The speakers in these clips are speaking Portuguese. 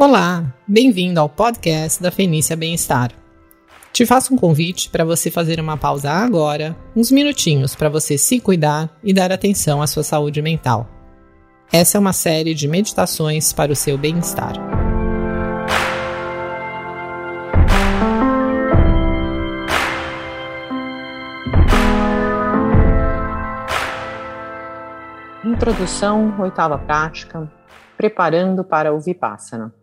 Olá, bem-vindo ao podcast da Fenícia Bem-Estar. Te faço um convite para você fazer uma pausa agora, uns minutinhos para você se cuidar e dar atenção à sua saúde mental. Essa é uma série de meditações para o seu bem-estar. Introdução, oitava prática, preparando para o Vipassana.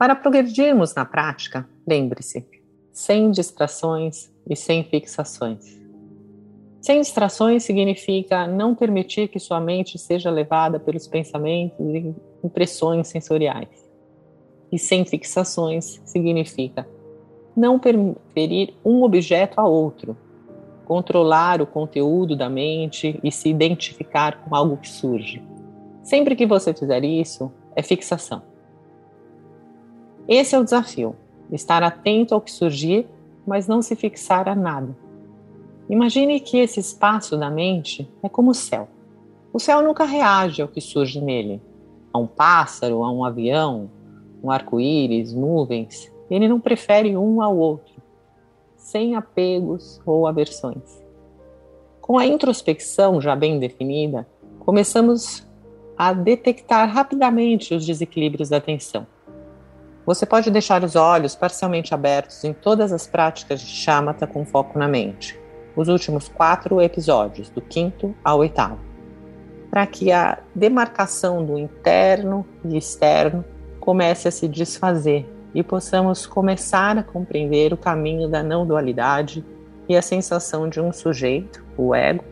Para progredirmos na prática, lembre-se, sem distrações e sem fixações. Sem distrações significa não permitir que sua mente seja levada pelos pensamentos e impressões sensoriais. E sem fixações significa não preferir um objeto a outro, controlar o conteúdo da mente e se identificar com algo que surge. Sempre que você fizer isso, é fixação. Esse é o desafio: estar atento ao que surgir, mas não se fixar a nada. Imagine que esse espaço da mente é como o céu. O céu nunca reage ao que surge nele. A um pássaro, a um avião, um arco-íris, nuvens. Ele não prefere um ao outro, sem apegos ou aversões. Com a introspecção já bem definida, começamos a detectar rapidamente os desequilíbrios da atenção. Você pode deixar os olhos parcialmente abertos em todas as práticas de chamata com foco na mente, os últimos quatro episódios, do quinto ao oitavo, para que a demarcação do interno e externo comece a se desfazer e possamos começar a compreender o caminho da não dualidade e a sensação de um sujeito, o ego,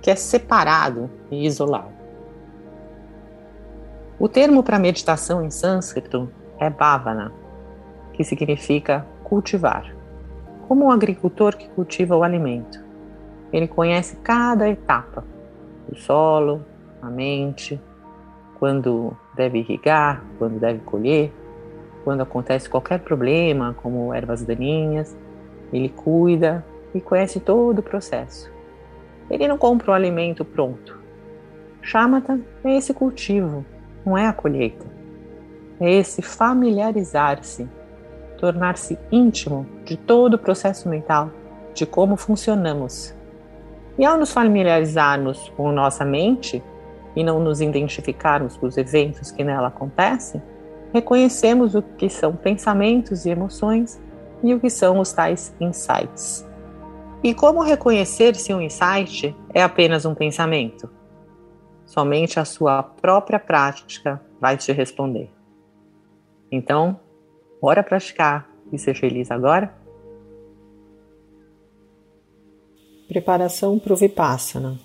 que é separado e isolado. O termo para meditação em sânscrito é bhavana, que significa cultivar. Como um agricultor que cultiva o alimento, ele conhece cada etapa do solo, a mente, quando deve irrigar, quando deve colher, quando acontece qualquer problema, como ervas daninhas, ele cuida e conhece todo o processo. Ele não compra o alimento pronto. Chamata é esse cultivo, não é a colheita é esse familiarizar-se, tornar-se íntimo de todo o processo mental, de como funcionamos. E ao nos familiarizarmos com nossa mente e não nos identificarmos com os eventos que nela acontecem, reconhecemos o que são pensamentos e emoções e o que são os tais insights. E como reconhecer se um insight é apenas um pensamento? Somente a sua própria prática vai te responder. Então, bora praticar e ser feliz agora? Preparação para o Vipassana.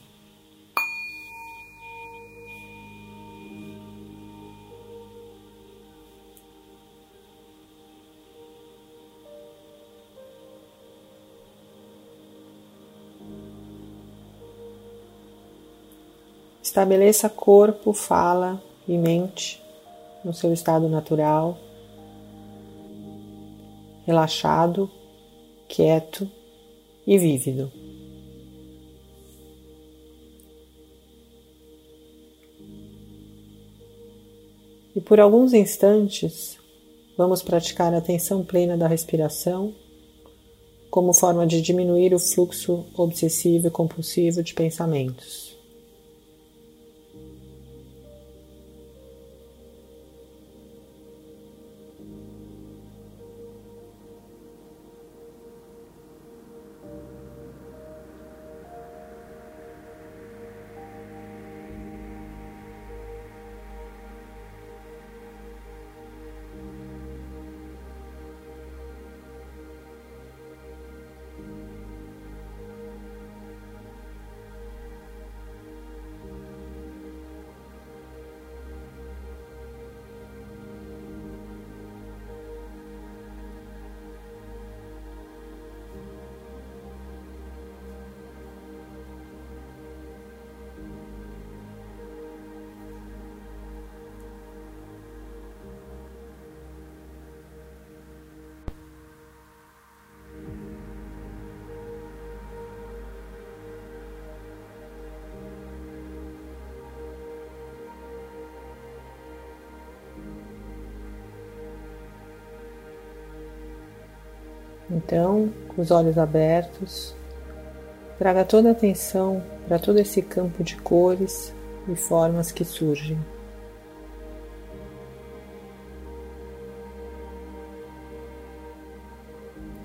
Estabeleça corpo, fala e mente no seu estado natural, relaxado, quieto e vívido. E por alguns instantes, vamos praticar a atenção plena da respiração como forma de diminuir o fluxo obsessivo e compulsivo de pensamentos. Então, com os olhos abertos, traga toda a atenção para todo esse campo de cores e formas que surgem.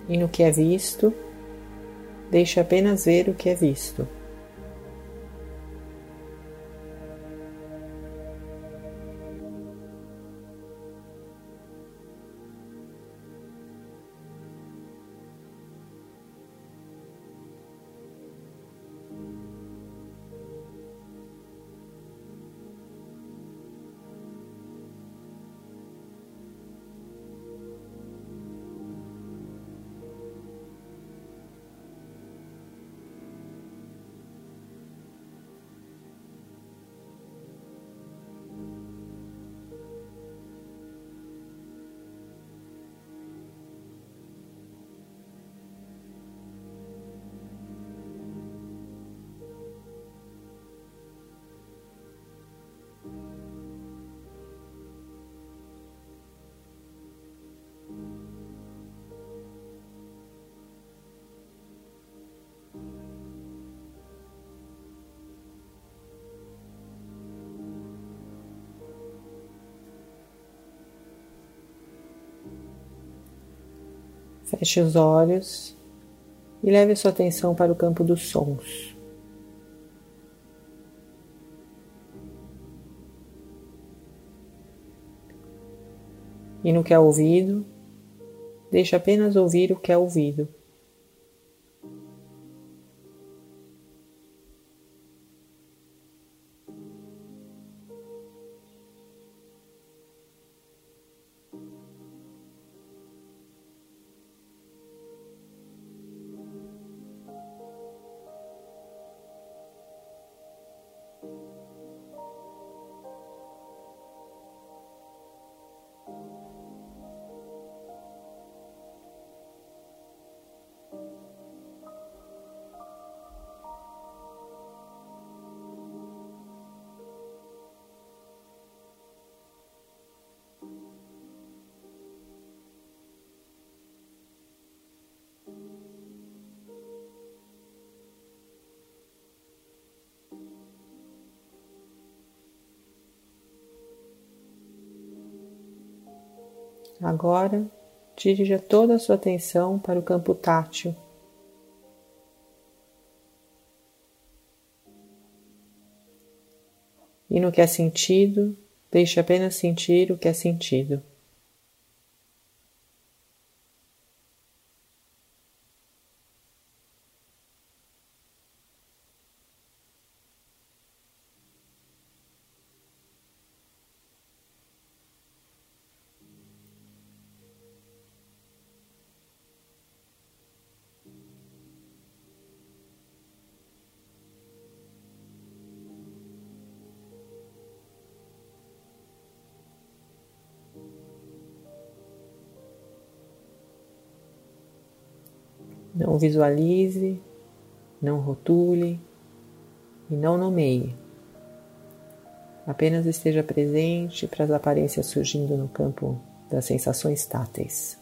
E no que é visto, deixe apenas ver o que é visto. Feche os olhos e leve sua atenção para o campo dos sons. E no que é ouvido, deixe apenas ouvir o que é ouvido. Agora, dirija toda a sua atenção para o campo tátil. E no que é sentido, deixe apenas sentir o que é sentido. Não visualize, não rotule e não nomeie. Apenas esteja presente para as aparências surgindo no campo das sensações táteis.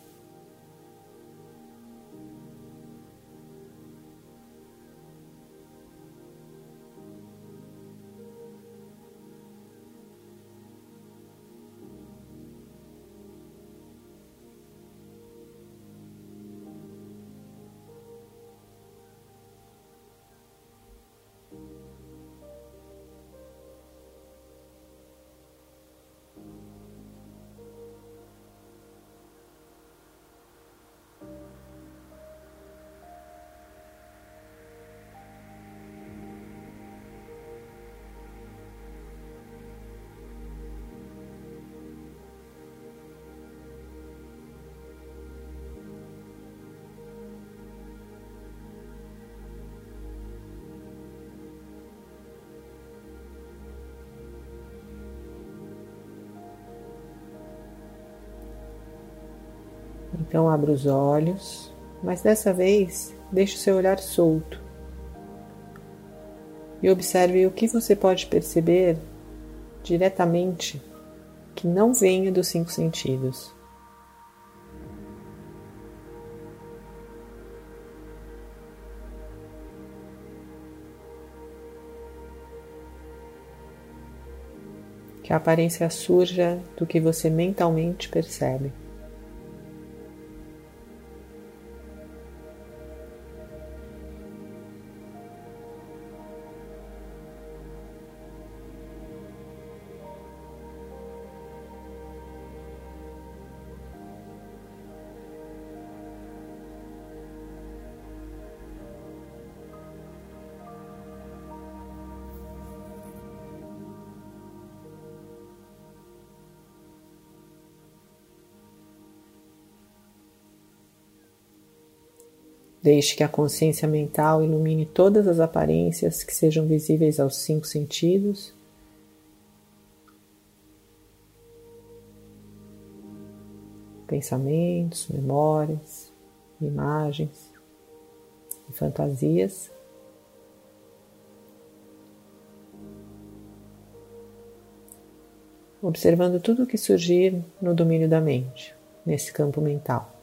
Então abra os olhos, mas dessa vez deixe o seu olhar solto. E observe o que você pode perceber diretamente que não venha dos cinco sentidos. que a aparência surja do que você mentalmente percebe. Deixe que a consciência mental ilumine todas as aparências que sejam visíveis aos cinco sentidos. Pensamentos, memórias, imagens e fantasias. Observando tudo o que surgir no domínio da mente, nesse campo mental.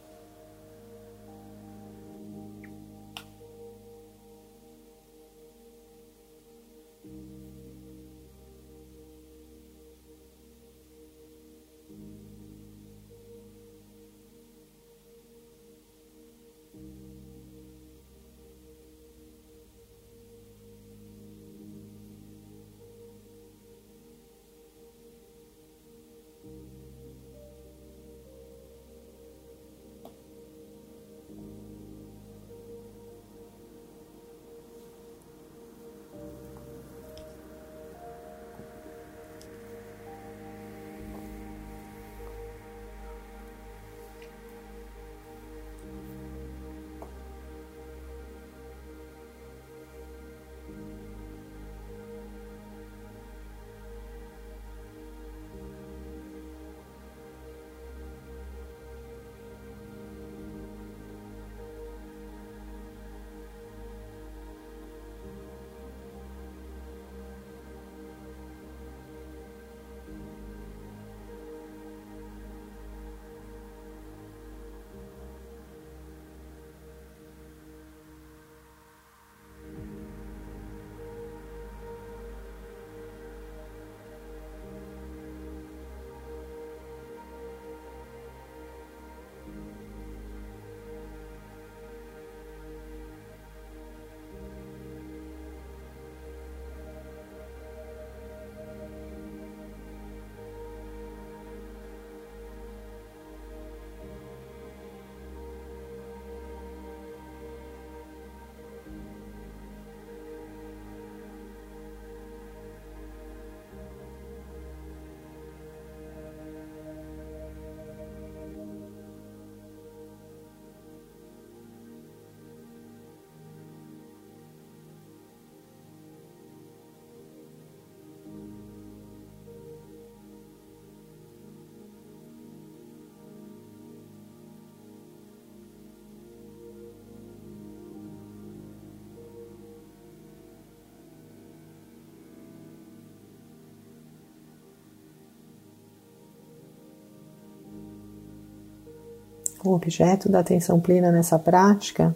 O objeto da atenção plena nessa prática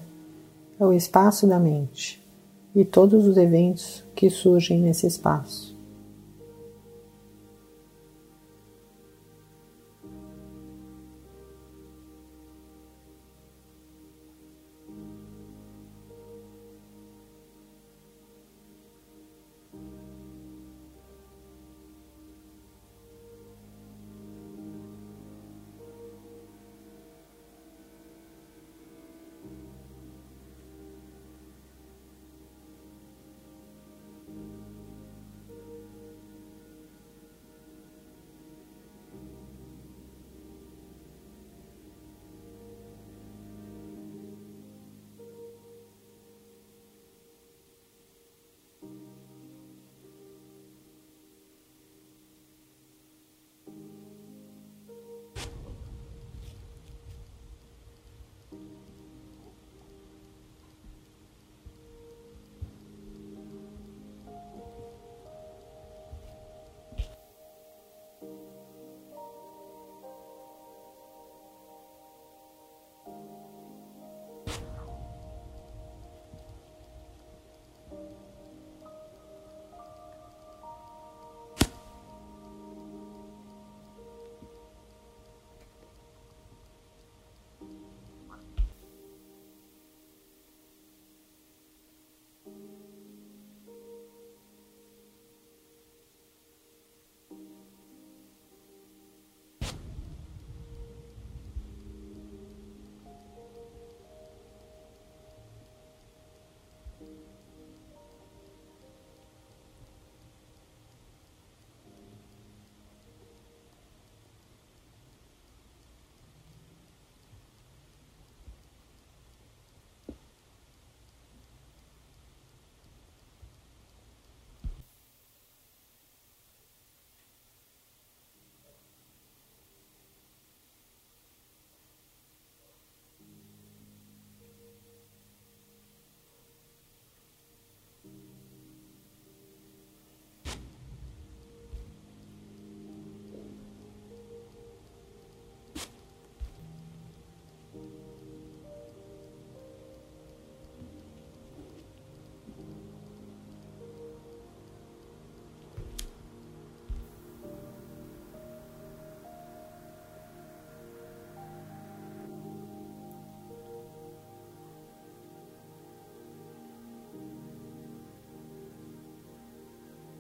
é o espaço da mente e todos os eventos que surgem nesse espaço.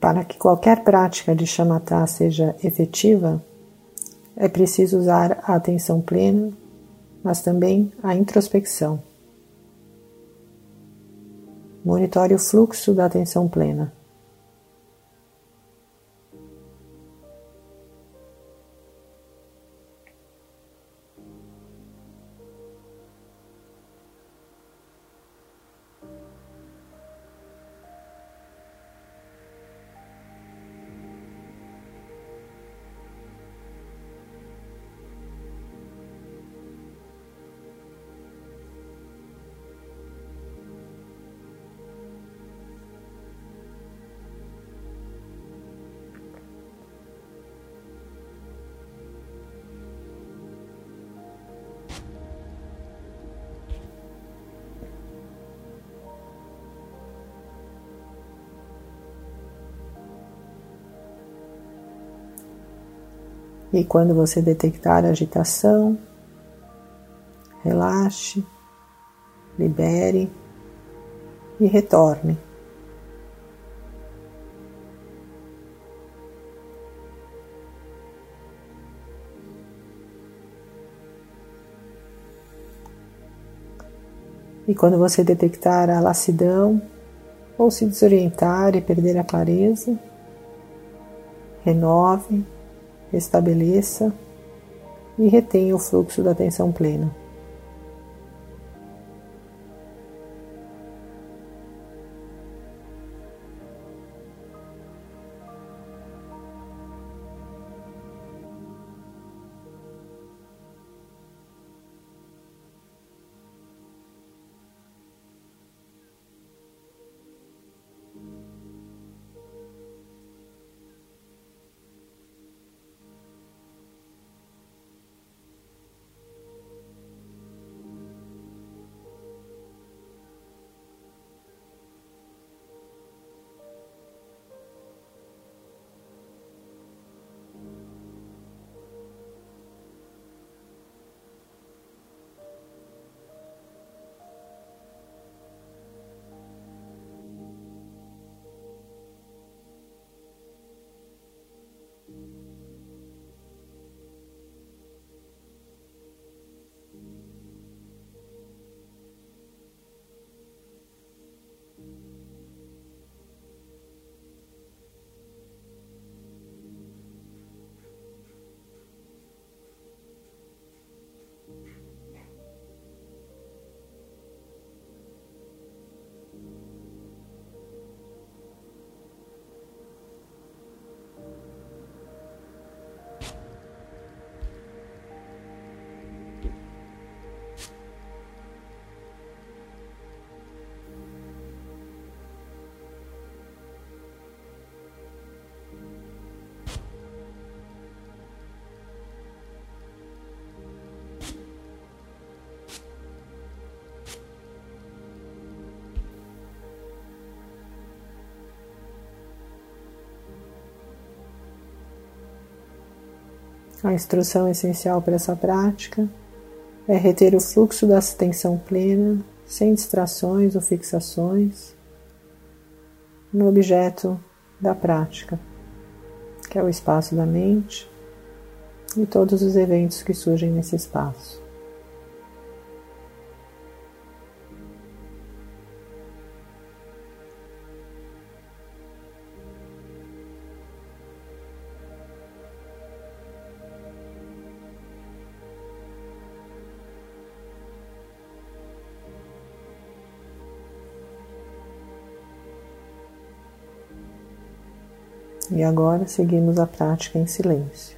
Para que qualquer prática de shamatha seja efetiva, é preciso usar a atenção plena, mas também a introspecção. Monitore o fluxo da atenção plena. E quando você detectar agitação, relaxe, libere e retorne. E quando você detectar a lassidão ou se desorientar e perder a clareza, renove estabeleça e retenha o fluxo da atenção plena. A instrução essencial para essa prática é reter o fluxo da atenção plena, sem distrações ou fixações, no objeto da prática, que é o espaço da mente e todos os eventos que surgem nesse espaço. E agora seguimos a prática em silêncio.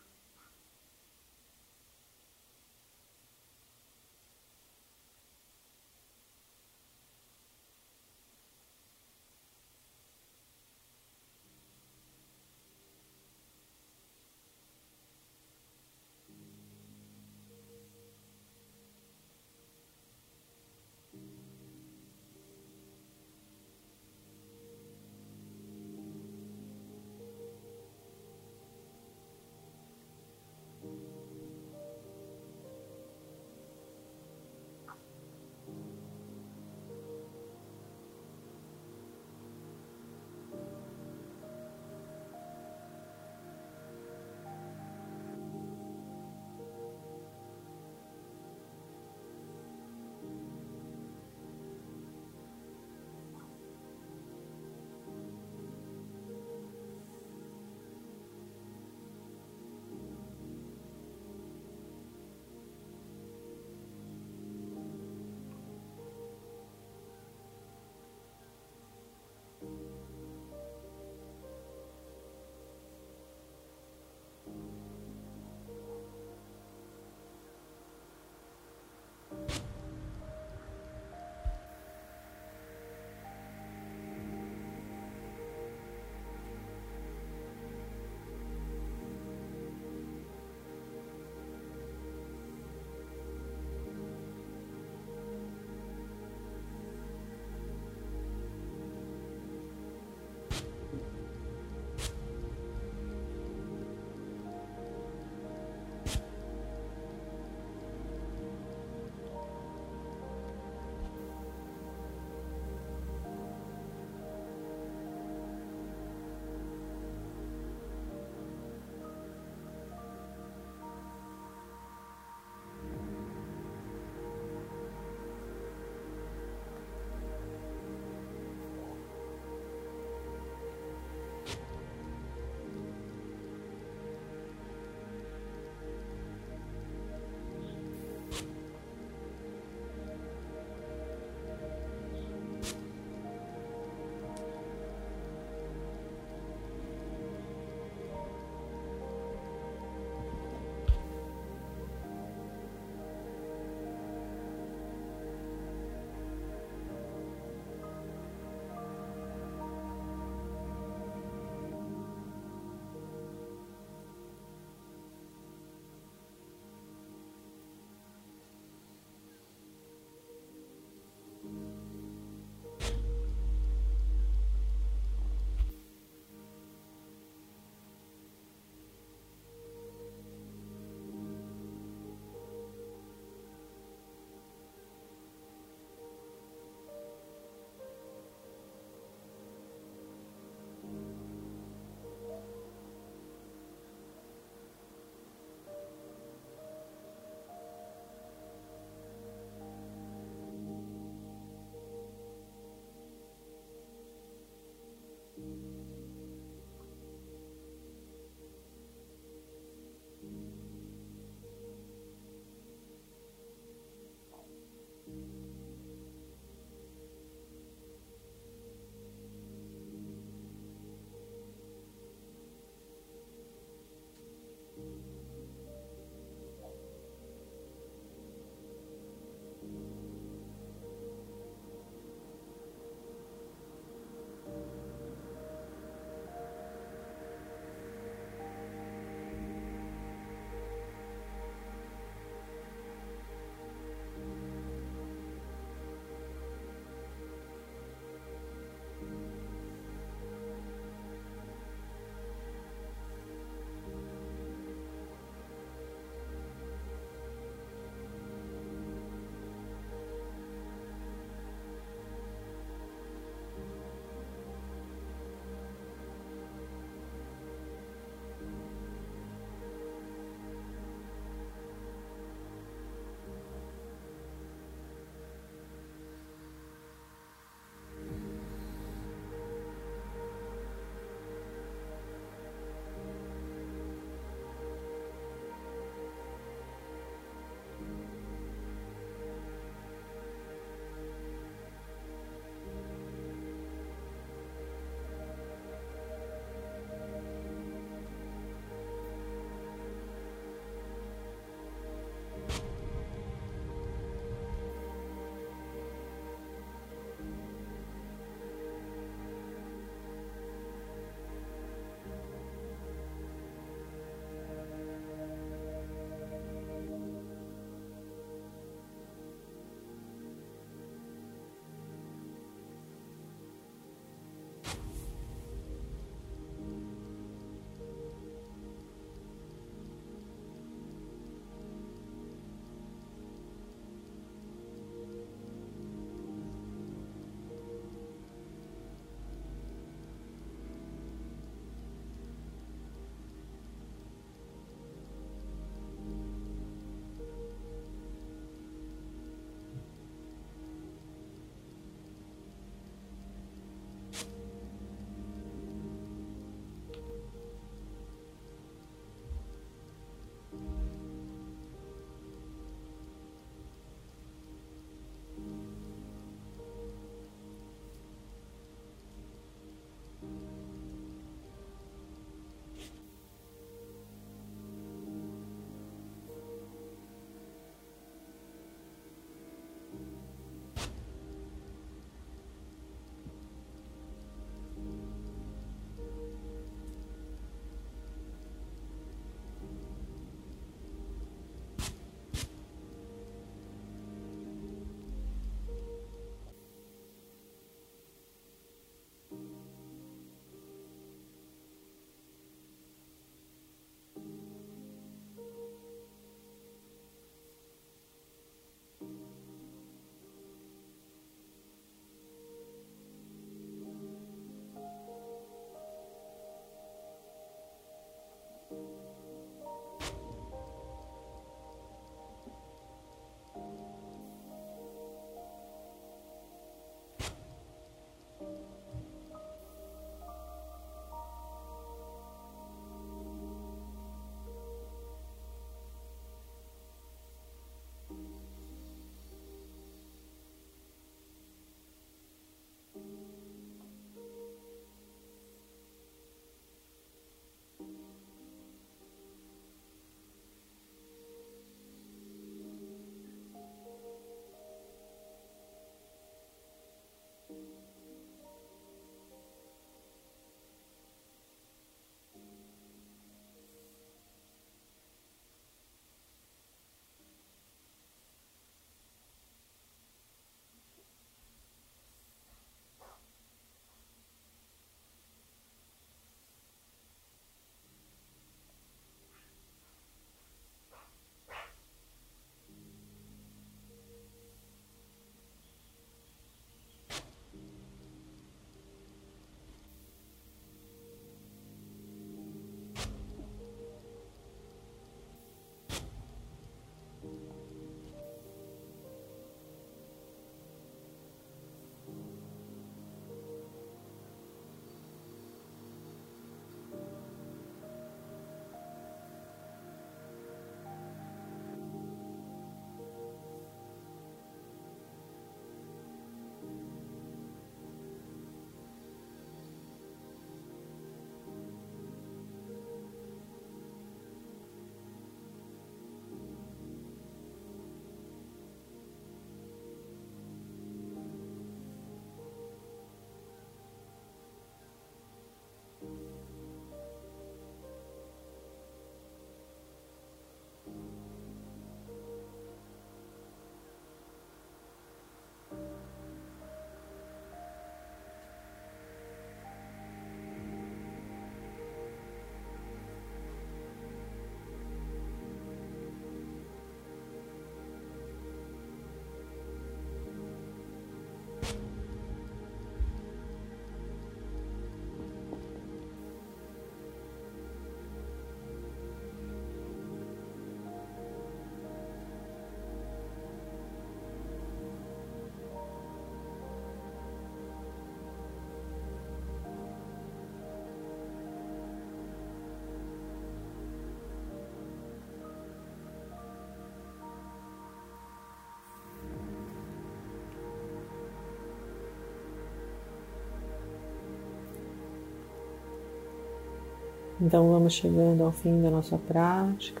Então vamos chegando ao fim da nossa prática,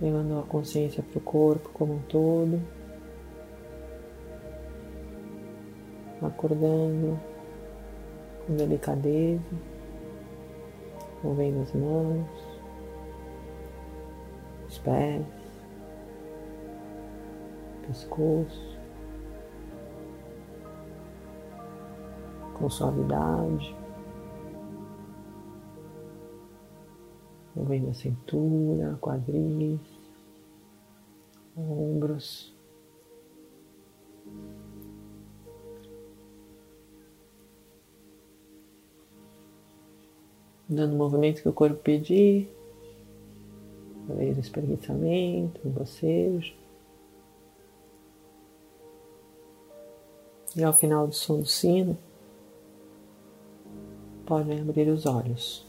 levando a consciência para o corpo como um todo, acordando com delicadeza, movendo as mãos, os pés, pescoço. Com suavidade. Movendo a cintura, quadris, ombros. Dando o movimento que o corpo pedir, talvez espreguiçamento, o bocejo. E ao final do som do sino, podem abrir os olhos.